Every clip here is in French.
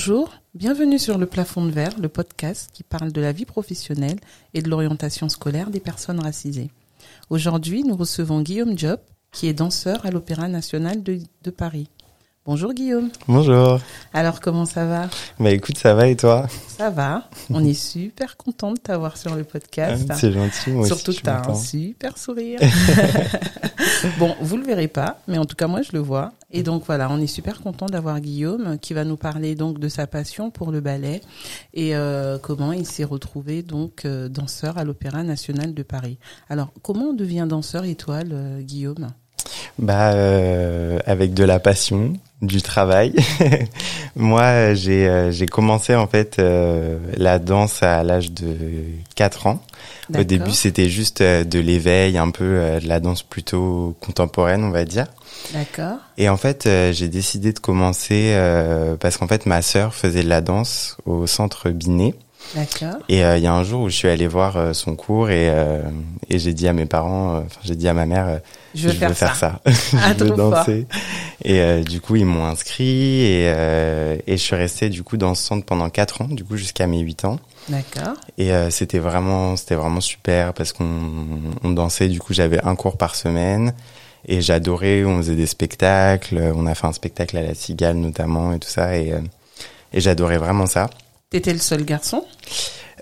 Bonjour, bienvenue sur Le Plafond de Verre, le podcast qui parle de la vie professionnelle et de l'orientation scolaire des personnes racisées. Aujourd'hui, nous recevons Guillaume Diop, qui est danseur à l'Opéra national de, de Paris. Bonjour Guillaume. Bonjour. Alors comment ça va? Bah écoute, ça va et toi? Ça va. On est super content de t'avoir sur le podcast. Ah, C'est gentil, moi Surtout aussi. que t'as un super sourire. bon, vous le verrez pas, mais en tout cas moi je le vois. Et donc voilà, on est super content d'avoir Guillaume qui va nous parler donc de sa passion pour le ballet et euh, comment il s'est retrouvé donc euh, danseur à l'Opéra national de Paris. Alors comment on devient danseur étoile, euh, Guillaume? Bah euh, avec de la passion, du travail. moi, j'ai euh, j'ai commencé en fait euh, la danse à l'âge de 4 ans. Au début, c'était juste euh, de l'éveil, un peu euh, de la danse plutôt contemporaine, on va dire. D'accord. Et en fait, euh, j'ai décidé de commencer euh, parce qu'en fait, ma sœur faisait de la danse au centre Binet. D'accord. Et euh, il y a un jour où je suis allé voir euh, son cours et, euh, et j'ai dit à mes parents, euh, enfin j'ai dit à ma mère, euh, Je veux faire, ça. ça. Ah, je veux trop fort. danser. Et euh, du coup, ils m'ont inscrit et, euh, et je suis resté du coup dans ce centre pendant quatre ans, du coup jusqu'à mes 8 ans. D'accord. Et euh, c'était vraiment, c'était vraiment super parce qu'on on dansait. Du coup, j'avais un cours par semaine et j'adorais. On faisait des spectacles. On a fait un spectacle à la Cigale notamment et tout ça. Et, euh, et j'adorais vraiment ça. T'étais le seul garçon?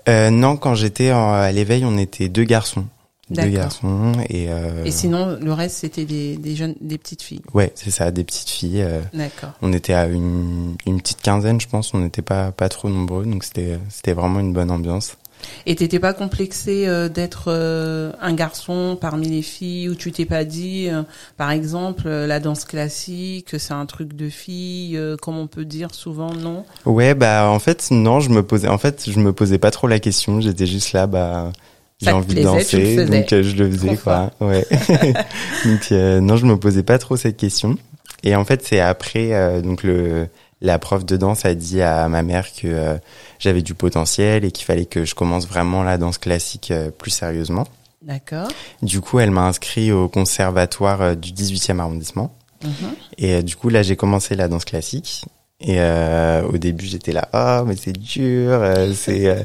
Euh, non, quand j'étais à l'éveil, on était deux garçons. Deux garçons et, euh, Et sinon, le reste, c'était des, des jeunes, des petites filles? ouais, c'est ça, des petites filles. euh, D'accord. on était à une, une petite quinzaine, je pense. On n'était pas pas trop nombreux, donc c'était c'était vraiment une bonne ambiance. Et t'étais pas complexé euh, d'être euh, un garçon parmi les filles ou tu t'es pas dit, euh, par exemple, la danse classique, c'est un truc de filles, euh, comme on peut dire souvent, non? Ouais, bah en fait non, je me posais en fait je me posais pas trop la question. J'étais juste là, bah j'ai envie de plaisait, danser, donc je le faisais quoi. Ouais. donc non, je me posais pas trop cette question. Et en fait, c'est après donc le la prof de danse a dit à ma mère que euh, j'avais du potentiel et qu'il fallait que je commence vraiment la danse classique euh, plus sérieusement. D'accord. Du coup, elle m'a inscrit au conservatoire euh, du 18e arrondissement. Mhm. Et du coup, là, j'ai commencé la danse classique. Et au début, j'étais là, ah, mais c'est dur. c'est,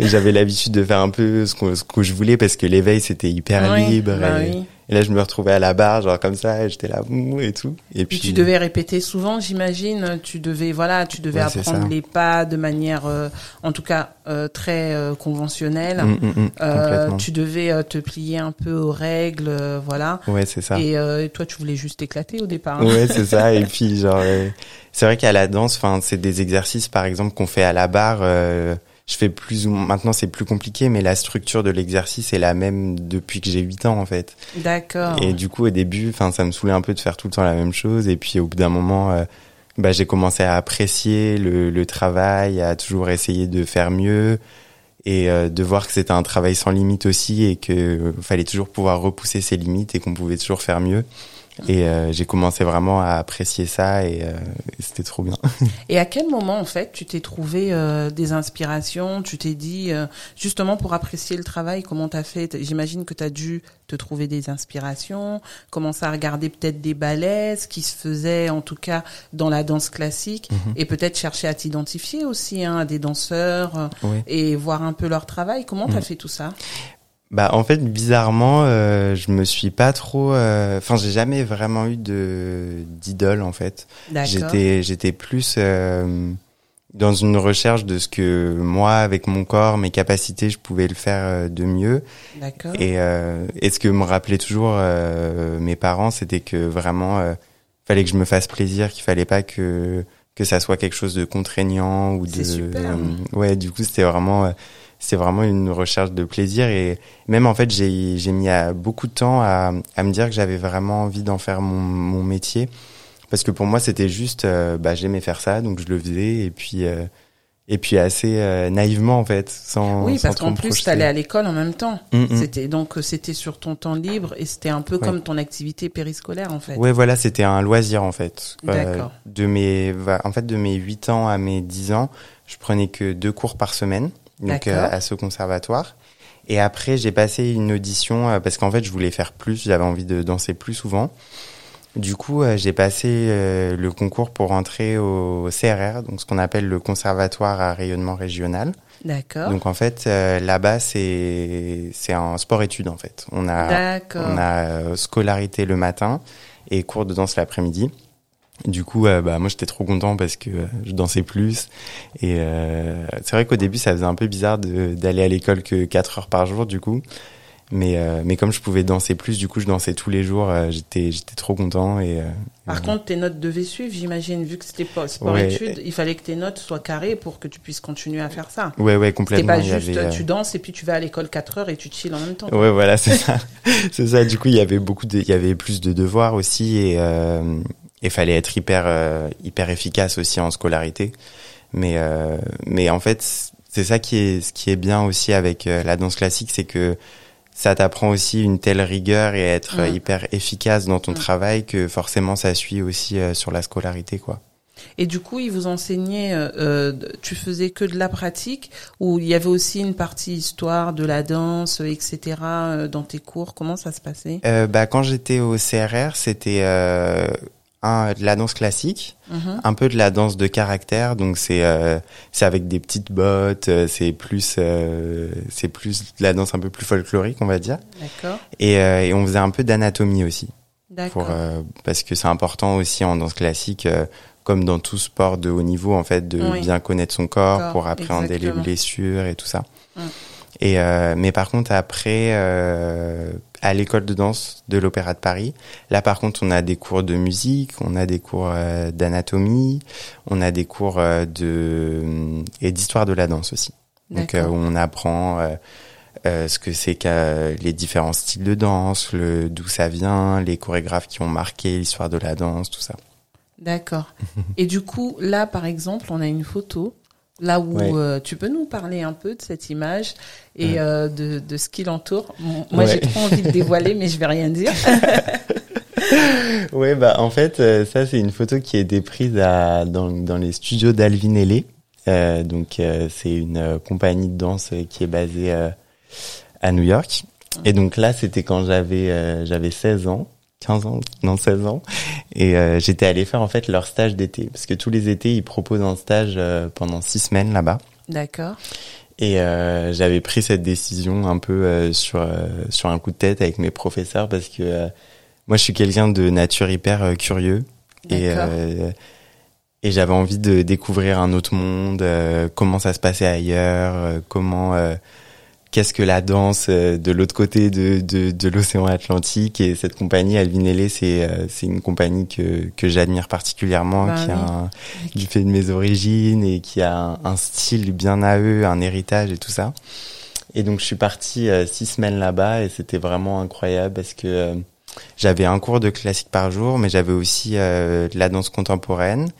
j'avais l'habitude de faire un peu ce que, ce que je voulais parce que l'éveil c'était hyper Oui, libre. bah et, oui. Et là, je me retrouvais à la barre, genre comme ça, et j'étais là, mou, et tout. Et Puis puis, tu devais répéter souvent, j'imagine. Tu devais, voilà, tu devais Ouais, apprendre les pas de manière, euh, en tout cas, euh, très euh, conventionnelle. Hum, hum, hum, Euh, tu devais euh, te plier un peu aux règles, euh, voilà. Ouais, c'est ça. Et euh, toi, tu voulais juste éclater au départ. hein. Ouais, c'est ça. Et puis, genre, euh, c'est vrai qu'à la danse, enfin, c'est des exercices, par exemple, qu'on fait à la barre. Je fais plus ou maintenant c'est plus compliqué, mais la structure de l'exercice est la même depuis que j'ai 8 ans, en fait. D'accord. Et du coup, au début, enfin, ça me saoulait un peu de faire tout le temps la même chose. Et puis, au bout d'un moment, euh, bah, j'ai commencé à apprécier le, le travail, à toujours essayer de faire mieux et euh, de voir que c'était un travail sans limite aussi et que euh, fallait toujours pouvoir repousser ses limites et qu'on pouvait toujours faire mieux. Et euh, j'ai commencé vraiment à apprécier ça et, euh, et c'était trop bien. Et à quel moment, en fait, tu t'es trouvé euh, des inspirations? Tu t'es dit, euh, justement, pour apprécier le travail, comment t'as fait? J'imagine que t'as dû te trouver des inspirations, commencer à regarder peut-être des ballets, ce qui se faisait, en tout cas, dans la danse classique, Mhm. et peut-être chercher à t'identifier aussi hein, à des danseurs euh, Oui. et voir un peu leur travail. Comment t'as Mhm. fait tout ça? Bah en fait bizarrement euh, je me suis pas trop euh, enfin j'ai jamais vraiment eu de d'idole en fait. J'étais j'étais plus euh, dans une recherche de ce que moi avec mon corps, mes capacités, je pouvais le faire euh, de mieux D'accord. et euh, et ce que me rappelaient toujours euh, mes parents, c'était que vraiment euh, fallait que je me fasse plaisir, qu'il fallait pas que que ça soit quelque chose de contraignant ou de super. euh, ouais, du coup, c'était vraiment euh, c'est vraiment une recherche de plaisir et même en fait j'ai j'ai mis à beaucoup de temps à à me dire que j'avais vraiment envie d'en faire mon mon métier parce que pour moi c'était juste euh, bah j'aimais faire ça donc je le faisais et puis euh, et puis assez euh, naïvement en fait sans Oui, parce qu'en plus, t'allais à l'école en même temps. Mm, mm. C'était donc euh, c'était sur ton temps libre et c'était un peu Ouais. comme ton activité périscolaire en fait. Ouais, voilà, c'était un loisir en fait. Euh, D'accord. de mes, en fait, de mes 8 ans à mes 10 ans, je prenais que deux cours par semaine, donc euh, à ce conservatoire. Et après, j'ai passé une audition euh, parce qu'en fait, je voulais faire plus, j'avais envie de danser plus souvent. Du coup, euh, j'ai passé euh, le concours pour entrer au CRR, donc ce qu'on appelle le Conservatoire à rayonnement régional. D'accord. Donc en fait, euh, là-bas, c'est c'est un sport-études en fait. On a on a scolarité le matin et cours de danse l'après-midi. Du coup, euh, bah moi j'étais trop content parce que euh, je dansais plus et euh, c'est vrai qu'au début ça faisait un peu bizarre d'aller à l'école que 4 heures par jour du coup. Mais euh, mais comme je pouvais danser plus, du coup je dansais tous les jours. j'étais j'étais trop content et euh, Par contre, tes notes devaient suivre, j'imagine, vu que c'était pas sport Ouais. études, il fallait que tes notes soient carrées pour que tu puisses continuer à faire ça. ouais ouais C'était complètement. pas il y juste avait, tu danses et puis tu vas à l'école 4 heures et tu chill en même temps. Ouais, voilà, c'est ça. c'est ça. Du coup, il y avait beaucoup de, il y avait plus de devoirs aussi et euh, il fallait être hyper, euh, hyper efficace aussi en scolarité. Mais, euh, mais en fait, c'est ça qui est, ce qui est bien aussi avec euh, la danse classique, c'est que ça t'apprend aussi une telle rigueur et être euh, Mm. hyper efficace dans ton Mm. travail que forcément ça suit aussi euh, sur la scolarité, quoi. Et du coup, ils vous enseignaient, euh, euh, tu faisais que de la pratique ou il y avait aussi une partie histoire de la danse, euh, etc. euh, dans tes cours? Comment ça se passait? Euh, bah, quand j'étais au CRR, c'était euh, un, de la danse classique. Mhm. un peu de la danse de caractère donc c'est euh, c'est avec des petites bottes euh, c'est plus euh, c'est plus de la danse un peu plus folklorique on va dire D'accord. et, euh, et on faisait un peu d'anatomie aussi D'accord. pour euh, parce que c'est important aussi en danse classique euh, comme dans tout sport de haut niveau en fait de Oui. bien connaître son corps Corps, pour appréhender exactement. les blessures et tout ça Mm. et euh, mais par contre après euh, à l'école de danse de l'Opéra de Paris là par contre on a des cours de musique on a des cours euh, d'anatomie on a des cours euh, de et d'histoire de la danse aussi donc euh, où on apprend ce que c'est que les différents styles de danse, le d'où ça vient, les chorégraphes qui ont marqué l'histoire de la danse, tout ça. D'accord. Et du coup, là, par exemple, on a une photo. Là où Ouais. euh, tu peux nous parler un peu de cette image et euh, de, de ce qui l'entoure. Moi, Ouais. j'ai trop envie de dévoiler, mais je vais rien dire. Ouais, bah en fait, euh, ça c'est une photo qui a été prise à, dans, dans les studios d'Alvin Ailey. Euh, donc euh, c'est une euh, compagnie de danse qui est basée euh, à New York. Et donc là, c'était quand j'avais euh, j'avais 16 ans, 15 ans, non 16 ans, et euh, j'étais allé faire en fait leur stage d'été parce que tous les étés ils proposent un stage euh, pendant six semaines là-bas. D'accord. Et euh, j'avais pris cette décision un peu sur sur un coup de tête avec mes professeurs parce que moi je suis quelqu'un de nature hyper curieux et et j'avais envie de découvrir un autre monde, comment ça se passait ailleurs, comment qu'est-ce que la danse euh, de l'autre côté de, de, de l'océan Atlantique et cette compagnie Alvinelli c'est euh, c'est une compagnie que que j'admire particulièrement Bah qui a un, du fait de mes origines et qui a un, un style bien à eux, un héritage et tout ça. Et donc je suis parti euh, six semaines là-bas et c'était vraiment incroyable parce que j'avais un cours de classique par jour, mais j'avais aussi euh, de la danse contemporaine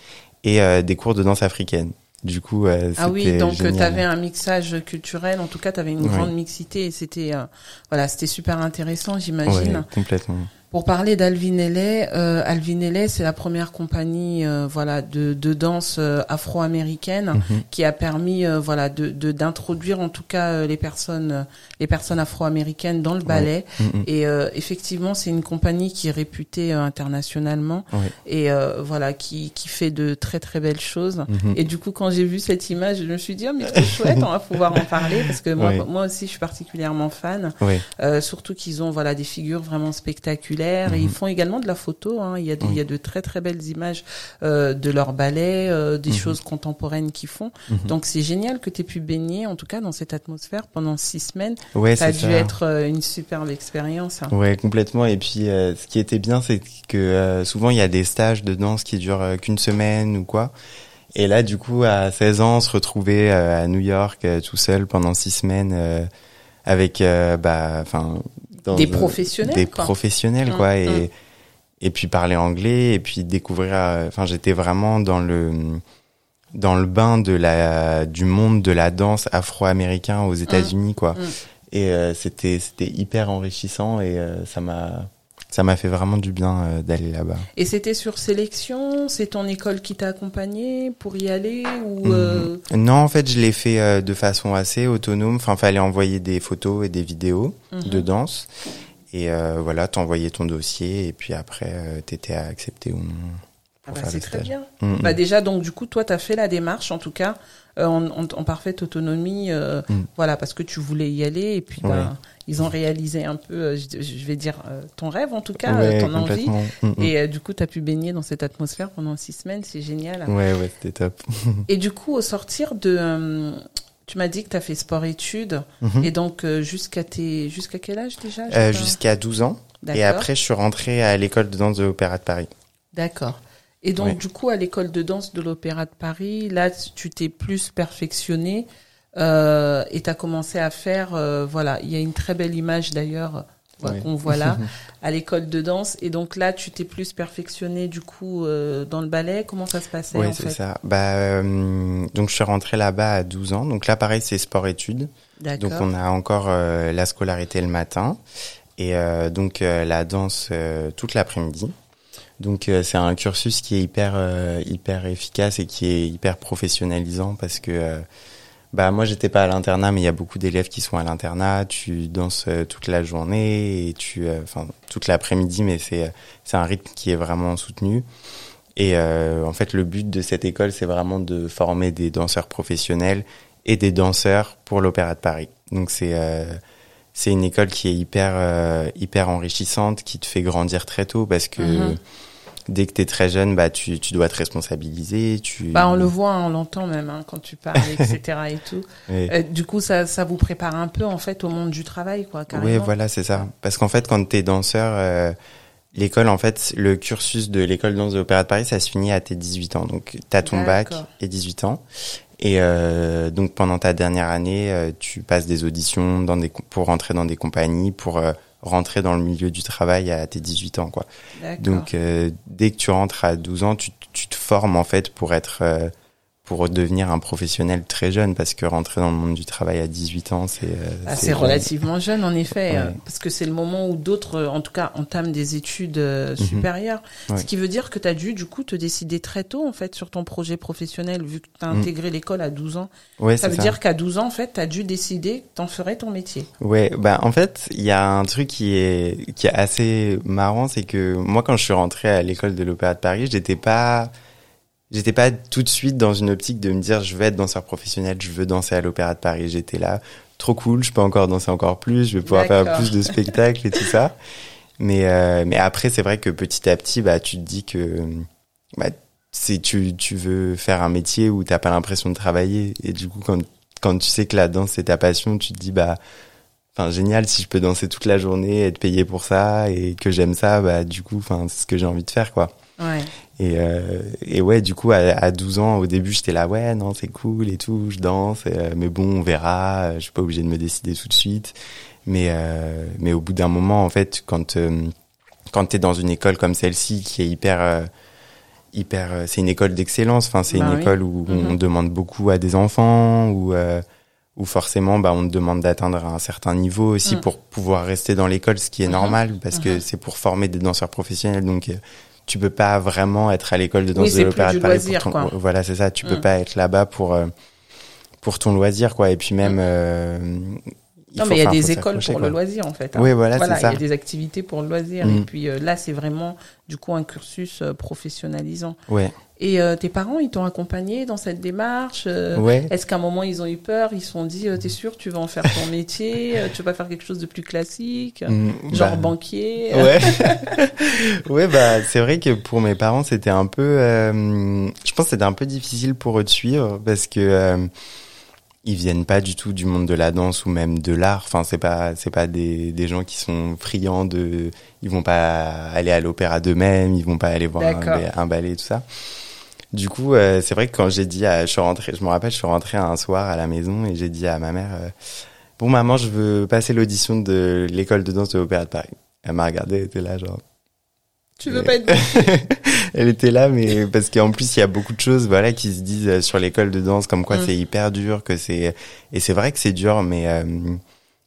et euh, des cours de danse africaine. Du coup, euh, Ah oui, donc tu génial. avais un mixage culturel. En tout cas, tu avais une Ouais. grande mixité et c'était euh, voilà, c'était super intéressant, j'imagine. Ouais, complètement. Pour parler d'Alvin Ailey, euh, Alvin Ailey, c'est la première compagnie euh, voilà de, de danse euh, afro-américaine Mhm. qui a permis euh, voilà de de- d'introduire en tout cas euh, les personnes euh, les personnes afro-américaines dans le ballet. Mhm. et euh, effectivement c'est une compagnie qui est réputée euh, internationalement et euh, voilà qui qui fait de très très belles choses. Mhm. et du coup quand j'ai vu cette image je me suis dit oh, mais trop chouette on va pouvoir en parler parce que moi moi aussi je suis particulièrement fan. Euh, surtout qu'ils ont voilà des figures vraiment spectaculaires et Mhm. ils font également de la photo. Hein. Il y a des- Oui. il y a de très très belles images euh, de leur ballet, euh, des Mhm. choses contemporaines qu'ils font. Mhm. Donc c'est génial que tu aies pu baigner en tout cas dans cette atmosphère pendant six semaines. Ouais, Ça a dû ça. être euh, une superbe expérience. hein. Ouais, complètement. Et puis, ce qui était bien, c'est que souvent il y a des stages de danse qui durent qu'une semaine ou quoi. Et là, du coup, à 16 ans, se retrouver à New York tout seul pendant six semaines avec, euh, bah, enfin, dans Des professionnels, des quoi. professionnels, Mm, quoi. Et et puis parler anglais et puis découvrir. euh, Enfin, j'étais vraiment dans le dans le bain de la du monde de la danse afro-américain aux États-Unis, quoi. Et euh, c'était c'était hyper enrichissant et euh, ça m'a ça m'a fait vraiment du bien euh, d'aller là-bas. Et c'était sur sélection C'est ton école qui t'a accompagné pour y aller ou euh, Mhm. Non, en fait, je l'ai fait euh, de façon assez autonome. Enfin, fallait envoyer des photos et des vidéos mhm. de danse. Et euh, voilà, t'envoyais ton dossier et puis après, euh, t'étais accepté ou non. Ah bah, faire c'est très bien. Mm, mm. Bah déjà, donc du coup, toi, tu as fait la démarche, en tout cas, euh, en, en- en parfaite autonomie, euh, Mm. voilà, parce que tu voulais y aller, et puis bah, Ouais. ils ont réalisé un peu, euh, je, je vais dire, ton rêve, en tout cas, Ouais, ton envie. Et du coup, tu as pu baigner dans cette atmosphère pendant six semaines, c'est génial. Ouais, ouais, c'était top. Et du coup, au sortir de... tu m'as dit que tu as fait sport-études, Mhm. et donc jusqu'à tes jusqu'à quel âge déjà Jusqu'à 12 ans. Et après, je suis rentré à l'école de danse de l'Opéra de Paris. D'accord. Et donc, Ouais. du coup, à l'école de danse de l'Opéra de Paris, là, tu t'es plus perfectionné euh, et tu as commencé à faire, euh, voilà, il y a une très belle image d'ailleurs Ouais. qu'on voit là, à l'école de danse. Et donc là, tu t'es plus perfectionné, du coup, euh, dans le ballet. Comment ça se passait, Oui, c'est ça. Bah, euh, donc, je suis rentré là-bas à 12 ans. Donc là, pareil, c'est sport-études. Donc, on a encore euh, la scolarité le matin et euh, donc euh, la danse euh, toute l'après-midi. Donc, euh, c'est un cursus qui est hyper, euh, hyper efficace et qui est hyper professionnalisant parce que euh, bah moi j'étais pas à l'internat mais il y a beaucoup d'élèves qui sont à l'internat. Tu danses toute la journée et tu enfin toute l'après-midi mais c'est c'est un rythme qui est vraiment soutenu. Et euh, en fait le but de cette école c'est vraiment de former des danseurs professionnels et des danseurs pour l'opéra de Paris. Donc c'est euh, c'est une école qui est hyper euh, hyper enrichissante qui te fait grandir très tôt parce que Mhm. Dès que tu es très jeune bah tu tu dois te responsabiliser tu Bah, on le voit, on l'entend même hein, quand tu parles, etc. et tout. Euh, du coup, ça, ça vous prépare un peu en fait au monde du travail, quoi, carrément. Oui, voilà, c'est ça. Parce qu'en fait, quand t'es danseur, euh, l'école, en fait, le cursus de l'école de danse de l'Opéra de Paris, ça se finit à tes 18 ans. Donc, t'as ton bac et 18 ans. Et euh, donc, pendant ta dernière année, euh, tu passes des auditions dans des, pour rentrer dans des compagnies, pour euh, rentrer dans le milieu du travail à tes 18 ans, quoi. Donc, euh, dès que tu rentres à 12 ans, tu, tu te formes, en fait, pour être... pour devenir un professionnel très jeune, parce que rentrer dans le monde du travail à 18 ans, c'est... euh, Ah, c'est relativement jeune, en effet, Ouais. euh, parce que c'est le moment où d'autres, euh, en tout cas, entament des études euh, Mhm. supérieures. Ouais. Ce qui veut dire que tu as dû, du coup, te décider très tôt, en fait, sur ton projet professionnel, vu que tu as Mhm. intégré l'école à 12 ans. Ouais, Ça c'est veut dire qu'à 12 ans, en fait, tu as dû décider que t'en ferais ton métier. Ouais, bah en fait, il y a un truc qui est qui est assez marrant, c'est que moi quand je suis rentré à l'école de l'Opéra de Paris, j'étais pas j'étais pas tout de suite dans une optique de me dire je vais être danseur professionnel, je veux danser à l'Opéra de Paris. J'étais là trop cool, je peux encore danser encore plus, je vais pouvoir faire plus de spectacles et tout ça. Mais euh, mais après c'est vrai que petit à petit bah tu te dis que bah c'est tu tu veux faire un métier où t'as pas l'impression de travailler et du coup quand quand tu sais que la danse c'est ta passion, tu te dis bah enfin génial si je peux danser toute la journée être payé pour ça et que j'aime ça bah du coup enfin c'est ce que j'ai envie de faire quoi Ouais. Et euh, et ouais du coup à, à 12 ans au début j'étais là ouais non c'est cool et tout je danse euh, mais bon on verra euh, je suis pas obligé de me décider tout de suite mais euh, mais au bout d'un moment en fait quand euh, quand t'es dans une école comme celle-ci qui est hyper hyper c'est une école d'excellence enfin c'est Bah une oui. école où Mhm. on demande beaucoup à des enfants où euh, où forcément bah on te demande d'atteindre un certain niveau aussi Mm. pour pouvoir rester dans l'école ce qui est Mhm. normal parce que Mhm. c'est pour former des danseurs professionnels donc tu peux pas vraiment être à l'école de danse Oui, de l'opéra de Paris loisir, pour ton voilà c'est ça tu peux Mm. pas être là-bas pour euh, pour ton loisir quoi et puis même Mm. euh, non, mais il y a des écoles pour quoi. le loisir, en fait. hein. Oui, voilà, voilà, c'est il y ça. a des activités pour le loisir. Mm. Et puis euh, là, c'est vraiment, du coup, un cursus euh, professionnalisant. Ouais. Et euh, tes parents, ils t'ont accompagné dans cette démarche euh, Ouais. Est-ce qu'à un moment, ils ont eu peur? Ils se sont dit, euh, t'es sûr, tu vas en faire ton métier euh, Tu vas pas faire quelque chose de plus classique Mm, Genre bah, banquier? Ouais. ouais, bah, c'est vrai que pour mes parents, c'était un peu, euh, je pense que c'était un peu difficile pour eux de suivre parce que, euh, ils viennent pas du tout du monde de la danse ou même de l'art. Enfin, c'est pas, c'est pas des, des gens qui sont friands de, ils vont pas aller à l'opéra d'eux-mêmes, ils vont pas aller voir un, un ballet, tout ça. Du coup, euh, c'est vrai que quand j'ai dit, à, je suis rentré, je me rappelle, je suis rentré un soir à la maison et j'ai dit à ma mère, euh, bon maman, je veux passer l'audition de l'école de danse de l'opéra de Paris. Elle m'a regardé, elle était là genre. Tu veux pas être elle était là, mais parce qu'en plus il y a beaucoup de choses, voilà, qui se disent euh, sur l'école de danse, comme quoi Mm. c'est hyper dur, que c'est et c'est vrai que c'est dur, mais euh,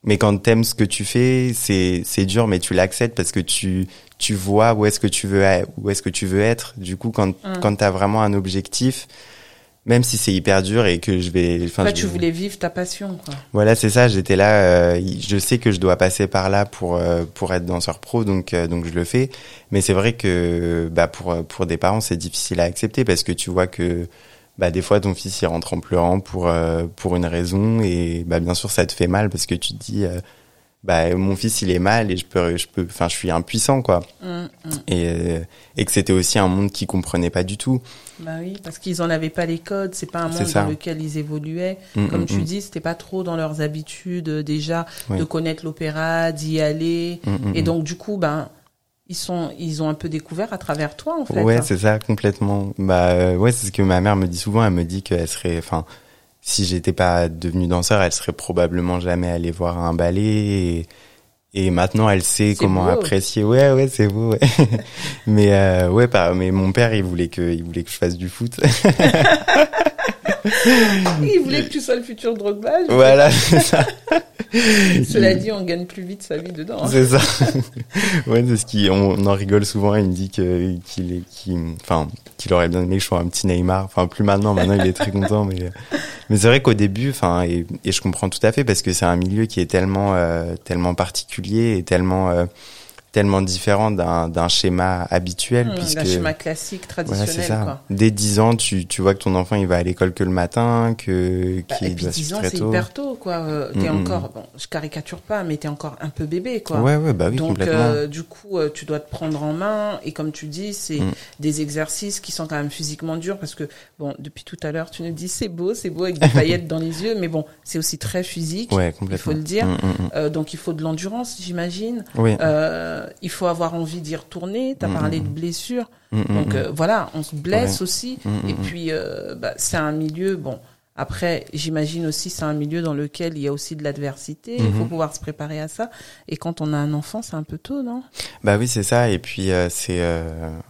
mais quand t'aimes ce que tu fais, c'est c'est dur, mais tu l'acceptes parce que tu tu vois où est-ce que tu veux où est-ce que tu veux être. Du coup, quand Mm. quand t'as vraiment un objectif, même si c'est hyper dur et que je vais. Enfin, tu voulais vivre ta passion, quoi. Voilà, c'est ça. J'étais là. euh, je sais que je dois passer par là pour euh, pour être danseur pro, donc euh, donc je le fais. Mais c'est vrai que bah pour pour des parents, c'est difficile à accepter parce que tu vois que bah des fois ton fils il rentre en pleurant pour euh, pour une raison et bah bien sûr ça te fait mal parce que tu te dis euh, bah mon fils il est mal et je peux je peux enfin je suis impuissant quoi Hum, hum. et euh, et que c'était aussi un monde qu'ils comprenaient pas du tout. Bah oui, parce qu'ils en avaient pas les codes, c'est pas un monde dans lequel ils évoluaient. Mm, Comme mm, tu dis, c'était pas trop dans leurs habitudes déjà Oui. de connaître l'opéra, d'y aller. Et donc du coup, ben ils sont ils ont un peu découvert à travers toi en fait. Ouais, c'est ça, complètement. Bah euh, ouais, c'est ce que ma mère me dit souvent. Elle me dit qu'elle serait, enfin, si j'étais pas devenue danseur, elle serait probablement jamais allée voir un ballet. Et, et maintenant, elle sait comment beau. apprécier. Ouais, ouais, c'est beau. Ouais. mais euh, ouais, pas. Mais mon père, il voulait que, il voulait que je fasse du foot. Ils voulaient que tu sois le futur Drogba. voilà, c'est ça. Cela dit, on gagne plus vite sa vie dedans. hein. C'est ça. ouais, c'est ce qui, on, on en rigole souvent. Il me dit que qu'il est, qu'il, enfin, qu'il aurait bien aimé que je sois un petit Neymar. Enfin, plus maintenant. Maintenant, il est très content. Mais, mais c'est vrai qu'au début, enfin, et, et je comprends tout à fait parce que c'est un milieu qui est tellement, euh, tellement particulier et tellement, euh, tellement différent d'un, d'un schéma habituel, Hum, puisque. Un schéma classique, traditionnel. ça. quoi. Dès 10 ans, tu, tu vois que ton enfant, il va à l'école que le matin, que, Bah, et puis doit 10 suivre ans, c'est hyper tôt, quoi. Euh, t'es Mm, mm. encore, bon, je caricature pas, mais t'es encore un peu bébé, quoi. Ouais, ouais, bah oui, Donc, complètement. euh, du coup, euh, tu dois te prendre en main. Et comme tu dis, c'est Mm. des exercices qui sont quand même physiquement durs parce que, bon, depuis tout à l'heure, tu nous dis c'est beau, c'est beau avec des paillettes dans les yeux, mais bon, c'est aussi très physique. ouais, il complètement. faut le dire. Mm, mm, mm. Euh, donc, il faut de l'endurance, j'imagine. Oui. Euh, il faut avoir envie d'y retourner. T'as Mm, parlé mm, de blessures. Mm, mm, Donc, mm. euh, voilà, on se blesse Ouais. aussi. Mm, mm, Et mm. puis, euh, bah, c'est un milieu, bon. Après, j'imagine aussi, c'est un milieu dans lequel il y a aussi de l'adversité. Il faut Mhm. pouvoir se préparer à ça. Et quand on a un enfant, c'est un peu tôt, non? Bah oui, c'est ça. Et puis euh, c'est,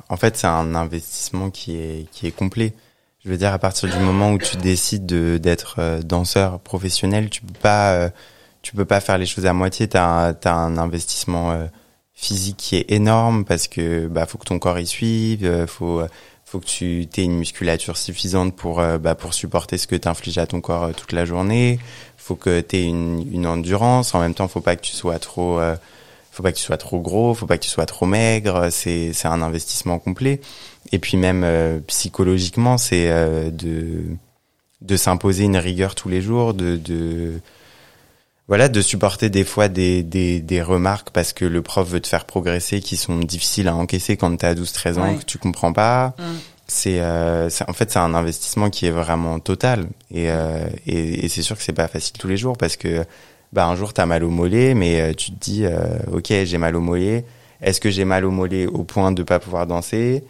en fait, c'est un investissement qui est qui est complet. Je veux dire, à partir du moment où tu décides de d'être danseur professionnel, tu peux pas, tu peux pas faire les choses à moitié. T'as un, t'as un investissement euh, physique qui est énorme parce que bah faut que ton corps y suive, euh, faut faut que tu aies une musculature suffisante pour euh, bah, pour supporter ce que tu infliges à ton corps euh, toute la journée. Faut que tu aies une, une endurance. En même temps, faut pas que tu sois trop euh, faut pas que tu sois trop gros, faut pas que tu sois trop maigre. C'est c'est un investissement complet. Et puis même euh, psychologiquement, c'est euh, de de s'imposer une rigueur tous les jours, de de voilà, de supporter des fois des, des, des remarques parce que le prof veut te faire progresser qui sont difficiles à encaisser quand tu as 12-13 ans Ouais. que tu comprends pas. Mm. C'est euh, en fait c'est un investissement qui est vraiment total. Et euh, et, et c'est sûr que c'est pas facile tous les jours parce que bah un jour t'as mal au mollet mais euh, tu te dis euh, ok j'ai mal au mollet. Est-ce que j'ai mal au mollet au point de pas pouvoir danser?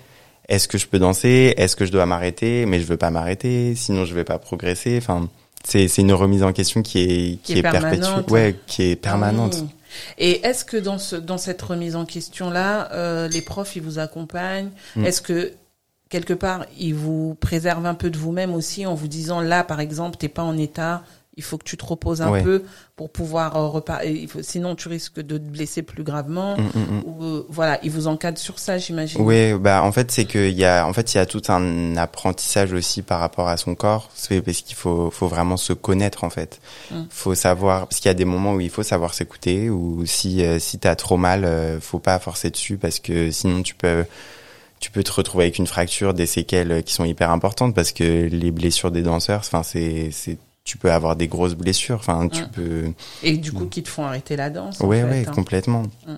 Est-ce que je peux danser? Est-ce que je dois m'arrêter? Mais je veux pas m'arrêter. Sinon je vais pas progresser. Enfin c'est c'est une remise en question qui est qui, Qui est est, perpétuelle permanente. ouais qui est permanente Ah oui. Et est-ce que dans ce dans cette remise en question là, euh, les profs ils vous accompagnent Mm. Est-ce que quelque part ils vous préservent un peu de vous-même aussi en vous disant là par exemple t'es pas en état, il faut que tu te reposes un Ouais. peu pour pouvoir euh, repartir. Sinon tu risques de te blesser plus gravement. Mm, mm, mm. Ou, euh, voilà, ils vous encadrent sur ça, j'imagine. Oui, bah en fait c'est que il y a en fait il y a tout un apprentissage aussi par rapport à son corps, c'est parce qu'il faut faut vraiment se connaître en fait. Faut savoir parce qu'il y a des moments où il faut savoir s'écouter ou si euh, si t'as trop mal, euh, faut pas forcer dessus parce que sinon tu peux tu peux te retrouver avec une fracture, des séquelles euh, qui sont hyper importantes parce que les blessures des danseurs, enfin c'est c'est tu peux avoir des grosses blessures, enfin tu Mm. peux Et du coup qui te font arrêter la danse. en Ouais, fait, ouais, hein. complètement. Mm.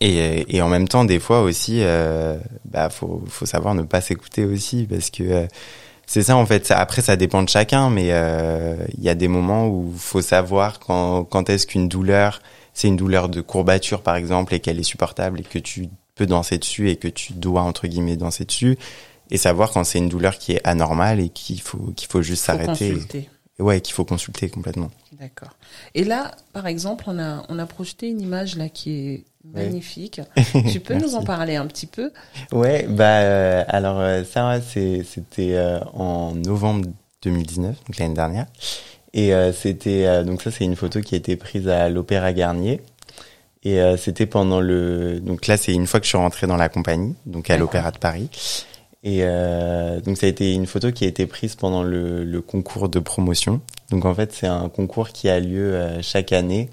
Et, et en même temps, des fois aussi, euh, bah, faut, faut savoir ne pas s'écouter aussi, parce que euh, c'est ça en fait. Ça, après, ça dépend de chacun, mais euh, il y a des moments où faut savoir quand, quand est-ce qu'une douleur, c'est une douleur de courbature par exemple, et qu'elle est supportable et que tu peux danser dessus et que tu dois entre guillemets danser dessus, et savoir quand c'est une douleur qui est anormale et qu'il faut qu'il faut juste s'arrêter. Ouais, qu'il faut consulter complètement. D'accord. Et là, par exemple, on a, on a projeté une image là qui est Ouais. magnifique. tu peux nous en parler un petit peu? Ouais, bah euh, alors euh, ça c'était euh, en novembre 2019, donc l'année dernière. Et c'était donc ça c'est une photo qui a été prise à l'Opéra Garnier. Et c'était pendant le donc là c'est une fois que je suis rentré dans la compagnie, donc à l'Opéra de Paris. Et euh, donc ça a été une photo qui a été prise pendant le, le concours de promotion. Donc en fait c'est un concours qui a lieu euh, chaque année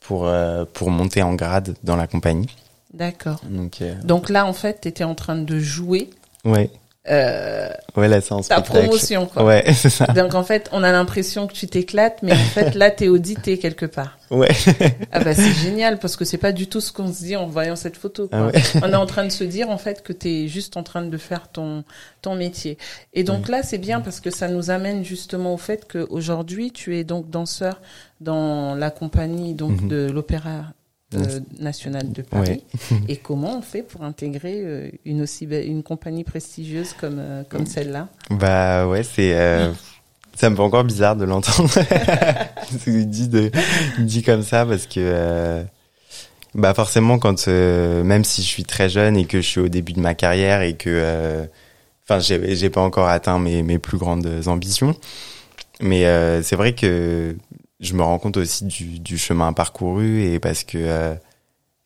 pour euh, pour monter en grade dans la compagnie. D'accord. Donc Donc là, en fait, tu étais en train de jouer ouais euh, ouais là ta spectacle. promotion, quoi. Ouais c'est ça. Donc en fait, on a l'impression que tu t'éclates, mais en fait, là, t'es audité quelque part. Ouais Ah bah c'est génial parce que c'est pas du tout ce qu'on se dit en voyant cette photo. Quoi. Ah ouais. On est en train de se dire en fait que t'es juste en train de faire ton ton métier. Et donc là c'est bien parce que ça nous amène justement au fait qu'aujourd'hui tu es donc danseur dans la compagnie donc Mhm. de l'Opéra euh, national de Paris. Et comment on fait pour intégrer euh, une aussi une compagnie prestigieuse comme euh, comme celle-là? Bah ouais, c'est euh, ça me fait encore bizarre de l'entendre. Dit de dit comme ça parce que bah forcément quand même si je suis très jeune et que je suis au début de ma carrière et que enfin j'ai j'ai pas encore atteint mes mes plus grandes ambitions mais c'est vrai que je me rends compte aussi du du chemin parcouru et parce que euh,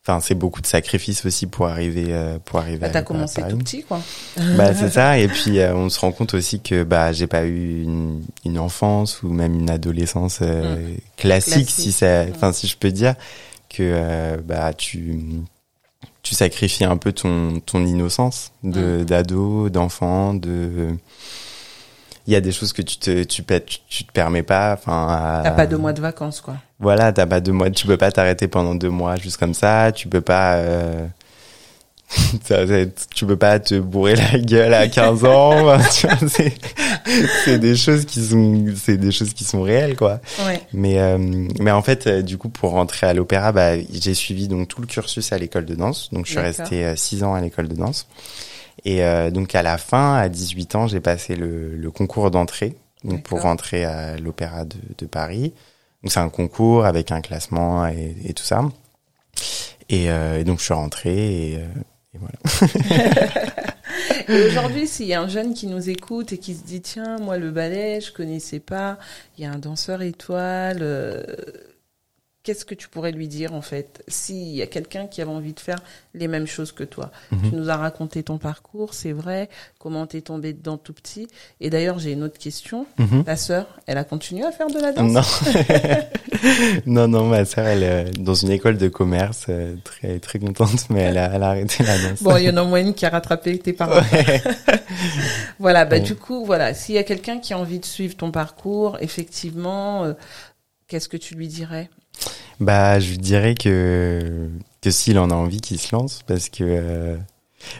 Enfin, c'est beaucoup de sacrifices aussi pour arriver, euh, pour arriver. bah, T'as commencé tout petit quoi. Bah c'est ça et puis euh, on se rend compte aussi que bah j'ai pas eu une, une enfance ou même une adolescence euh, classique, Classique. si ça enfin si je peux dire que euh, bah tu tu sacrifies un peu ton ton innocence de Mm. d'ado, d'enfant, de il y a des choses que tu te tu, tu, tu te permets pas enfin T'as pas deux mois de vacances quoi. voilà, t'as pas deux mois, tu peux pas t'arrêter pendant deux mois juste comme ça, tu peux pas, euh, tu peux pas te bourrer la gueule à 15 ans, enfin, tu vois, c'est, des choses qui sont, c'est des choses qui sont réelles, quoi. Ouais. Mais, euh, mais en fait, euh, du coup, pour rentrer à l'opéra, bah, j'ai suivi donc tout le cursus à l'école de danse, donc je suis resté euh, six ans à l'école de danse. Et euh, donc à la fin, à 18 ans, j'ai passé le, le concours d'entrée, donc pour rentrer à l'opéra de, de Paris. Donc c'est un concours avec un classement et, et tout ça. Et, euh, et donc je suis rentré et, euh, et voilà. Et aujourd'hui, s'il y a un jeune qui nous écoute et qui se dit tiens, moi le ballet, je connaissais pas, il y a un danseur étoile, euh, qu'est-ce que tu pourrais lui dire en fait S'il y a quelqu'un qui avait envie de faire les mêmes choses que toi? Mhm. Tu nous as raconté ton parcours, c'est vrai, comment t'es tombé dedans tout petit? Et d'ailleurs, j'ai une autre question. Mhm. Ta sœur, elle a continué à faire de la danse? Non, non, non, ma sœur, elle est dans une école de commerce, euh, très très contente, mais elle a, elle a arrêté la danse. Bon, il y en a au moins une qui a rattrapé tes parents. Ouais. Voilà, bah Ouais. du coup, voilà, s'il y a quelqu'un qui a envie de suivre ton parcours, effectivement, euh, qu'est-ce que tu lui dirais? Bah, je lui dirais que que s'il en a envie, qu'il se lance, parce que euh,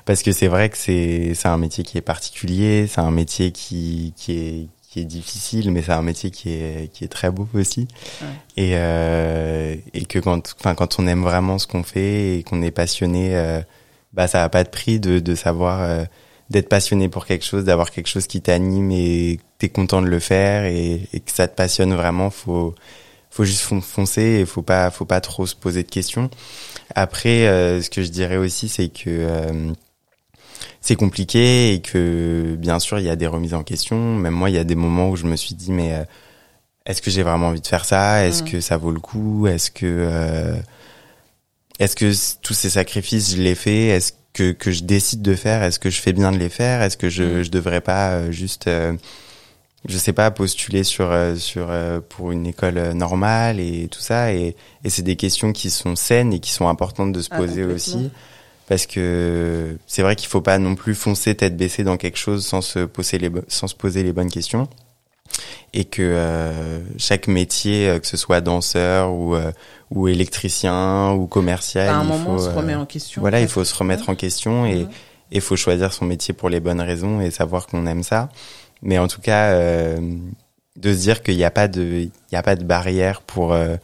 parce que c'est vrai que c'est c'est un métier qui est particulier, c'est un métier qui qui est qui est difficile, mais c'est un métier qui est qui est très beau aussi, Ouais. et euh, et que quand enfin quand on aime vraiment ce qu'on fait et qu'on est passionné, euh, bah ça a pas de prix de de savoir euh, d'être passionné pour quelque chose, d'avoir quelque chose qui t'anime et t'es content de le faire et, et que ça te passionne vraiment, faut faut juste fon- foncer et faut pas faut pas trop se poser de questions. Après, euh, ce que je dirais aussi, c'est que euh, c'est compliqué et que bien sûr il y a des remises en question. Même moi, il y a des moments où je me suis dit mais euh, est-ce que j'ai vraiment envie de faire ça? Est-ce Mm. que ça vaut le coup? Est-ce que euh, est-ce que tous ces sacrifices je les fais? Est-ce que que je décide de faire? Est-ce que je fais bien de les faire? Est-ce que je Mm. je devrais pas euh, juste euh, je sais pas postuler sur euh, sur euh, pour une école euh, normale et tout ça. Et et c'est des questions qui sont saines et qui sont importantes de se Ah, poser aussi. parce que c'est vrai qu'il faut pas non plus foncer tête baissée dans quelque chose sans se poser les sans se poser les bonnes questions. Et que euh, chaque métier que ce soit danseur ou euh, ou électricien ou commercial À un il moment, on se remet en question. voilà il faut se remettre en question et il faut choisir son métier pour les bonnes raisons et savoir qu'on aime ça. Mais en tout cas, euh, de se dire qu'il n'y a pas de, il y a pas de barrière pour, euh,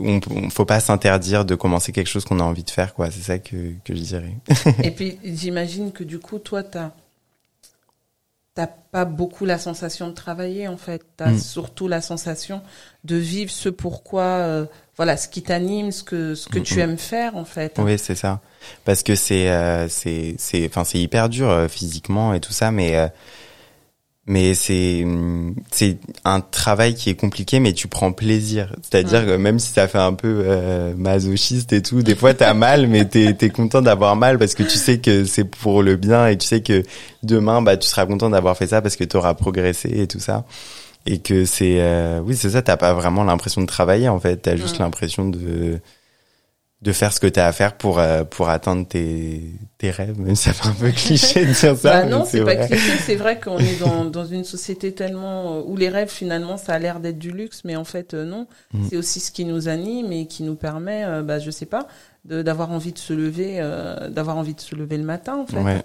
on, on faut pas s'interdire de commencer quelque chose qu'on a envie de faire, quoi. C'est ça que, que je dirais. Et puis, j'imagine que du coup, toi, t'as t'as pas beaucoup la sensation de travailler en fait. T'as Mm. surtout la sensation de vivre ce pourquoi, euh, voilà, ce qui t'anime, ce que ce que Mm, tu mm. aimes faire en fait. Oui, c'est ça. Parce que c'est, euh, c'est, c'est, enfin, c'est hyper dur euh, physiquement et tout ça, mais euh, mais c'est c'est un travail qui est compliqué mais tu prends plaisir. C'est-à-dire que même si ça fait un peu euh, masochiste et tout des fois t'as mal mais t'es t'es content d'avoir mal parce que tu sais que c'est pour le bien et tu sais que demain bah tu seras content d'avoir fait ça parce que t'auras progressé et tout ça. Et que c'est euh, oui c'est ça t'as pas vraiment l'impression de travailler en fait. T'as juste l'impression de de faire ce que tu as à faire pour euh, pour atteindre tes tes rêves même ça fait un peu cliché de dire ça bah non c'est pas cliché c'est vrai qu'on est dans dans une société tellement euh, où les rêves finalement ça a l'air d'être du luxe mais en fait euh, non mm. c'est aussi ce qui nous anime et qui nous permet bah je sais pas d'avoir envie de se lever d'avoir envie de se lever le matin en fait ouais.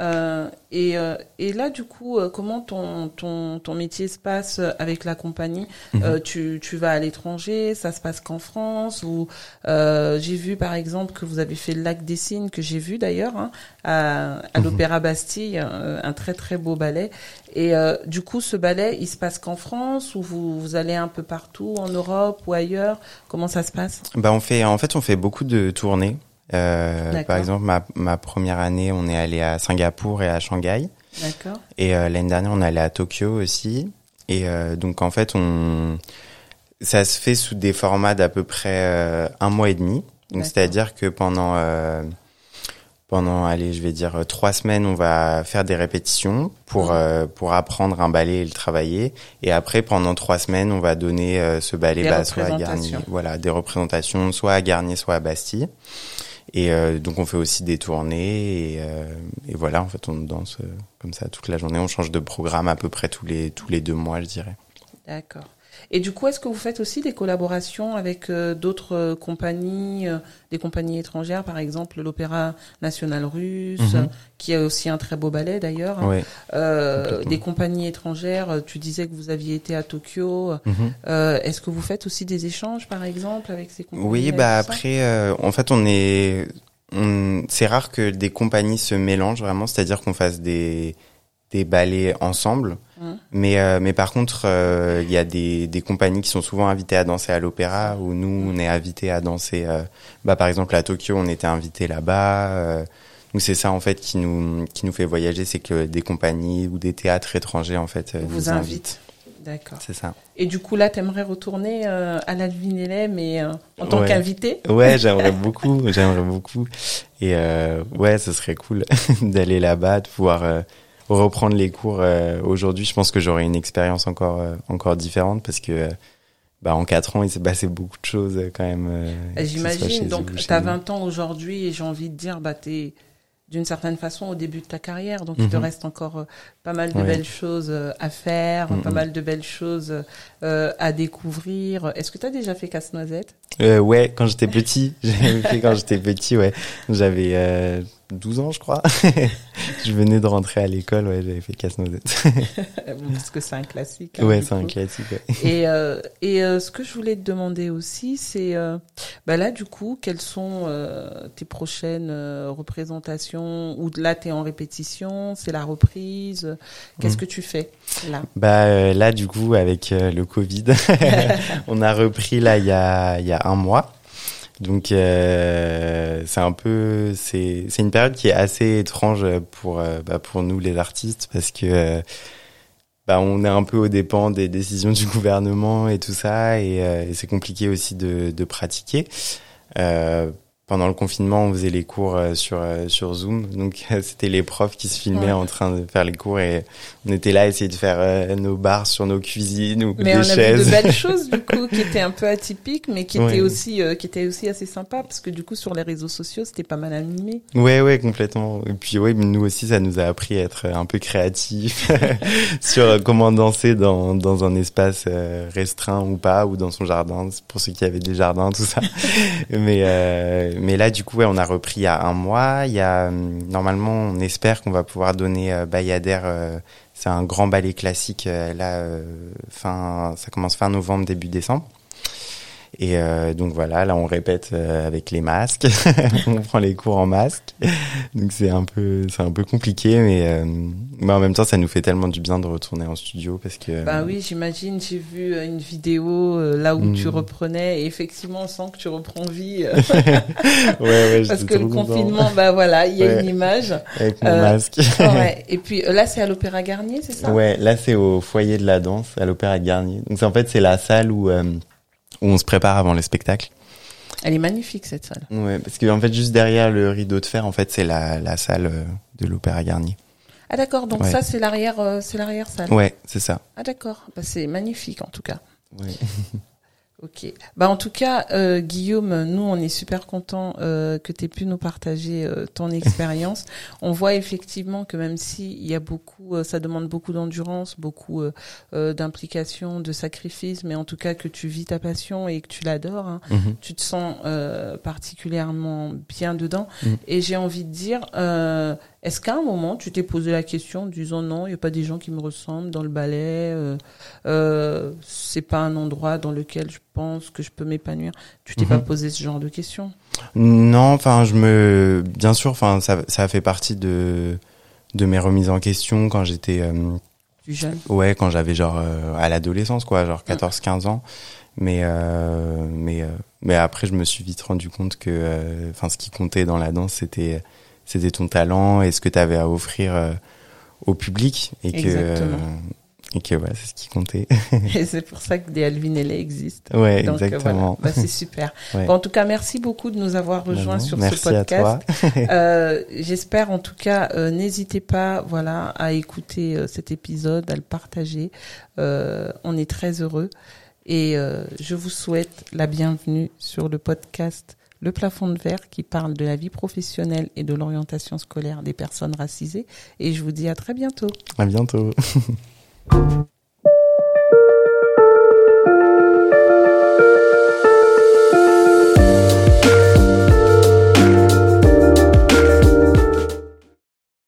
Euh, et, euh, et là, du coup, euh, comment ton, ton, ton métier se passe avec la compagnie mhm. tu, tu vas à l'étranger Ça se passe qu'en France Ou j'ai vu, par exemple, que vous avez fait le Lac des Signes, que j'ai vu d'ailleurs, hein, à, à mhm. l'Opéra Bastille, un très très beau ballet. Et du coup, ce ballet, il se passe qu'en France ou vous, vous allez un peu partout en Europe ou ailleurs? Comment ça se passe? Bah, on fait, en fait, on fait beaucoup de tournées. Euh, par exemple, ma, ma, première année, on est allé à Singapour et à Shanghai. D'accord. Et euh, l'année dernière, on est allé à Tokyo aussi. Et euh, donc, en fait, on, ça se fait sous des formats d'à peu près euh, un mois et demi. Donc, c'est-à-dire que pendant, euh, pendant, allez, je vais dire trois semaines, on va faire des répétitions pour pour apprendre un ballet et le travailler. Et après, pendant trois semaines, on va donner ce ballet bah, soit à Garnier, voilà, des représentations, soit à Garnier, soit à Bastille. Et euh, donc on fait aussi des tournées et, euh, voilà en fait on danse euh, comme ça toute la journée. On change de programme à peu près tous les tous les deux mois je dirais. D'accord. Et du coup, est-ce que vous faites aussi des collaborations avec euh, d'autres euh, compagnies, euh, des compagnies étrangères, par exemple l'Opéra national russe, mhm. qui a aussi un très beau ballet d'ailleurs, des compagnies étrangères. Tu disais que vous aviez été à Tokyo. Mhm. est-ce que vous faites aussi des échanges, par exemple, avec ces compagnies Oui, bah après, en fait, on est, c'est rare que des compagnies se mélangent vraiment, c'est-à-dire qu'on fasse des des ballets ensemble. Mmh. Mais, euh, mais par contre, euh, il y a des, des compagnies qui sont souvent invitées à danser à l'opéra, où nous, on est invités à danser. Euh, bah, par exemple, à Tokyo, on était invités là-bas. nous, c'est ça en fait qui nous qui nous fait voyager, c'est que des compagnies ou des théâtres étrangers en fait vous nous invitent. D'accord. C'est ça. Et du coup, là, t'aimerais retourner à la Vinelay, mais en tant qu'invité? Ouais, j'aimerais beaucoup, j'aimerais beaucoup. Et ouais, ce serait cool d'aller là-bas, de pouvoir reprendre les cours euh, aujourd'hui, je pense que j'aurai une expérience encore euh, encore différente parce que euh, bah, en quatre ans, il s'est passé beaucoup de choses quand même. J'imagine. Donc, tu as 20 ans aujourd'hui et j'ai envie de dire, bah, tu d'une certaine façon au début de ta carrière. Donc, il te mhm. reste encore pas mal de belles choses à faire, pas mal de belles choses à découvrir. Est-ce que tu as déjà fait casse-noisette? Euh, Ouais, quand j'étais petit. J'avais fait quand j'étais petit, ouais. J'avais 12 ans, je crois. je venais de rentrer à l'école, ouais, j'avais fait casse-noisette. Parce que c'est un classique. Hein, ouais, c'est un classique. Et, euh, et euh, ce que je voulais te demander aussi, c'est, euh, bah là, du coup, quelles sont euh, tes prochaines euh, représentations Ou là, t'es en répétition, c'est la reprise? Qu'est-ce mm. que tu fais là? Bah là, du coup, avec le Covid, on a repris là il y a il y a un mois. Donc euh, c'est un peu c'est c'est une période qui est assez étrange pour euh, bah, pour nous les artistes parce que euh, bah on est un peu au dépend des décisions du gouvernement et tout ça et, et c'est compliqué aussi de de pratiquer. Pendant le confinement, on faisait les cours euh, sur euh, sur Zoom, donc c'était les profs qui se filmaient en train de faire les cours et on était là à essayer de faire euh, nos bars sur nos cuisines ou mais des chaises. Mais on de belles choses du coup qui étaient un peu atypiques, mais qui étaient aussi qui étaient aussi assez sympas parce que du coup sur les réseaux sociaux c'était pas mal animé. Ouais ouais complètement. Et puis ouais nous aussi ça nous a appris à être un peu créatifs sur comment danser dans dans un espace restreint ou pas ou dans son jardin pour ceux qui avaient des jardins tout ça. mais mais là, du coup, on a repris il y a un mois. Il y a hum, normalement, on espère qu'on va pouvoir donner euh, Bayadère. Euh, c'est un grand ballet classique. Euh, là, fin, ça commence fin novembre, début décembre. Et euh, donc voilà, là on répète euh, avec les masques, on prend les cours en masque, donc c'est un peu c'est un peu compliqué, mais euh, mais en même temps ça nous fait tellement du bien de retourner en studio parce que. Bah oui, j'imagine. J'ai vu euh, une vidéo euh, là où tu reprenais et effectivement on sent que tu reprends vie ouais ouais. parce que le trop content. confinement, bah voilà, il y a Ouais. une image. avec mon euh, masque. ouais. Et puis là c'est à l'Opéra Garnier, c'est ça? Ouais, là c'est au foyer de la danse à l'Opéra Garnier. Donc c'est en fait c'est la salle où euh, où on se prépare avant le spectacle. Elle est magnifique cette salle. Ouais, parce que en fait juste derrière le rideau de fer, en fait c'est la la salle euh, de l'Opéra Garnier. Ah d'accord, donc Ouais. ça c'est l'arrière, euh, c'est l'arrière salle. Ouais, c'est ça. Ah d'accord, bah, c'est magnifique en tout cas. Ouais. Ok. Bah en tout cas, euh, Guillaume, nous on est super contents euh, que tu aies pu nous partager euh, ton expérience. on voit effectivement que même si il y a beaucoup, euh, ça demande beaucoup d'endurance, beaucoup euh, euh, d'implication, de sacrifice, mais en tout cas que tu vis ta passion et que tu l'adores, hein, Mhm. tu te sens euh, particulièrement bien dedans. Mhm. Et j'ai envie de dire, euh, est-ce qu'à un moment tu t'es posé la question en disant non, il y a pas des gens qui me ressemblent dans le ballet, euh, euh, c'est pas un endroit dans lequel je pense que je peux m'épanouir. Tu t'es Mhm. pas posé ce genre de questions Non, enfin, je me, bien sûr, enfin, ça, ça a fait partie de de mes remises en question quand j'étais, euh, jeune ouais, quand j'avais genre euh, à l'adolescence, quoi, genre 14-15 ans. Mais mais mais après, je me suis vite rendu compte que, enfin, ce qui comptait dans la danse, c'était c'était ton talent et ce que tu avais à offrir euh, au public et que Exactement. euh, et que ouais, c'est ce qui comptait. Et c'est pour ça que des Alvin existent. ouais, Donc, euh, exactement. voilà. Bah, c'est super. Ouais. Bon, en tout cas, merci beaucoup de nous avoir rejoints Non, sur merci ce podcast. à toi. Euh, J'espère en tout cas, euh, n'hésitez pas, voilà, à écouter euh, cet épisode, à le partager. On est très heureux et je vous souhaite la bienvenue sur le podcast Le plafond de verre qui parle de la vie professionnelle et de l'orientation scolaire des personnes racisées. Et je vous dis à très bientôt. À bientôt.